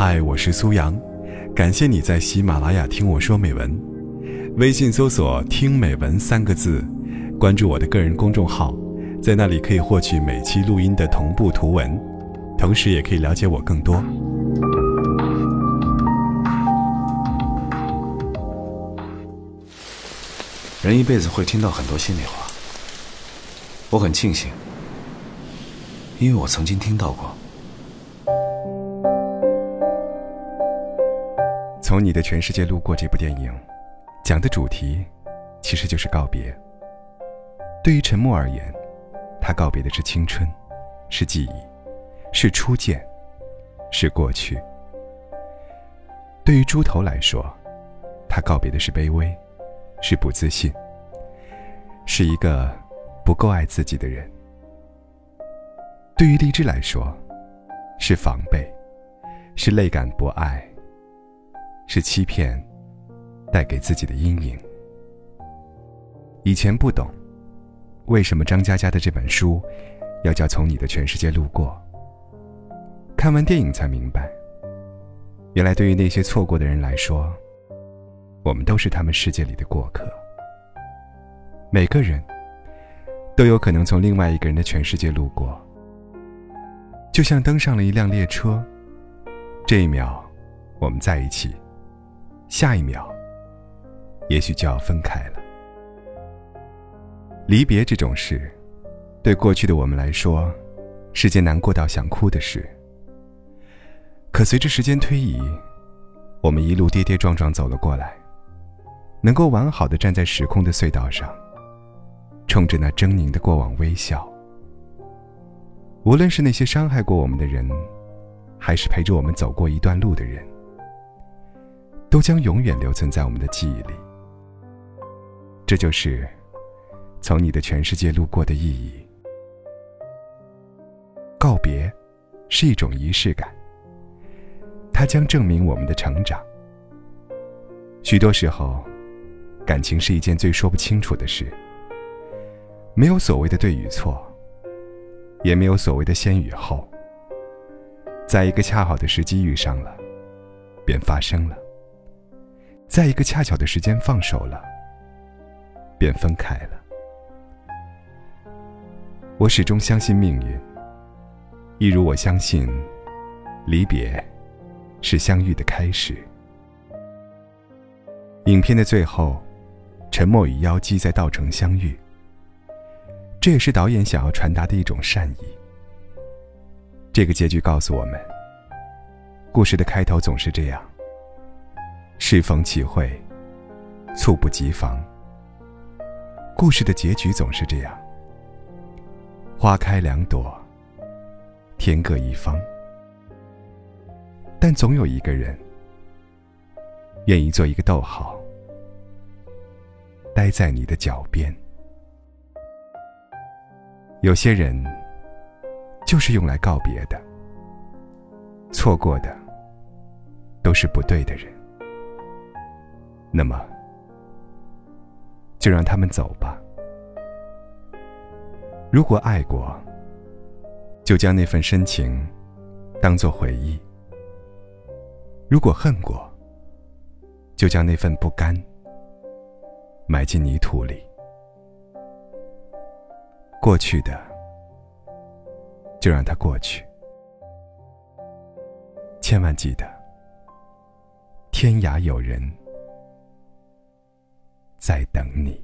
嗨，我是苏阳，感谢你在喜马拉雅听我说美文。微信搜索“听美文”三个字，关注我的个人公众号，在那里可以获取每期录音的同步图文，同时也可以了解我更多。人一辈子会听到很多心里话，我很庆幸，因为我曾经听到过。从你的全世界路过这部电影，讲的主题其实就是告别。对于陈默而言，他告别的是青春，是记忆，是初见，是过去。对于猪头来说，他告别的是卑微。是不自信，是一个不够爱自己的人。对于荔枝来说，是防备，是泪感不爱，是欺骗，带给自己的阴影。以前不懂，为什么张嘉佳的这本书要叫《从你的全世界路过》。看完电影才明白，原来对于那些错过的人来说。我们都是他们世界里的过客，每个人都有可能从另外一个人的全世界路过，就像登上了一辆列车。这一秒，我们在一起；下一秒，也许就要分开了。离别这种事，对过去的我们来说，是件难过到想哭的事。可随着时间推移，我们一路跌跌撞撞走了过来。能够完好的站在时空的隧道上，冲着那狰狞的过往微笑。无论是那些伤害过我们的人，还是陪着我们走过一段路的人，都将永远留存在我们的记忆里。这就是从你的全世界路过的意义。告别是一种仪式感，它将证明我们的成长。许多时候。感情是一件最说不清楚的事，没有所谓的对与错，也没有所谓的先与后。在一个恰好的时机遇上了，便发生了；在一个恰巧的时间放手了，便分开了。我始终相信命运，一如我相信，离别是相遇的开始。影片的最后。沉默与妖姬在稻城相遇，这也是导演想要传达的一种善意。这个结局告诉我们，故事的开头总是这样：适逢其会，猝不及防。故事的结局总是这样：花开两朵，天各一方。但总有一个人，愿意做一个逗号。待在你的脚边。有些人就是用来告别的，错过的都是不对的人。那么，就让他们走吧。如果爱过，就将那份深情当做回忆；如果恨过，就将那份不甘。埋进泥土里，过去的就让它过去。千万记得，天涯有人在等你。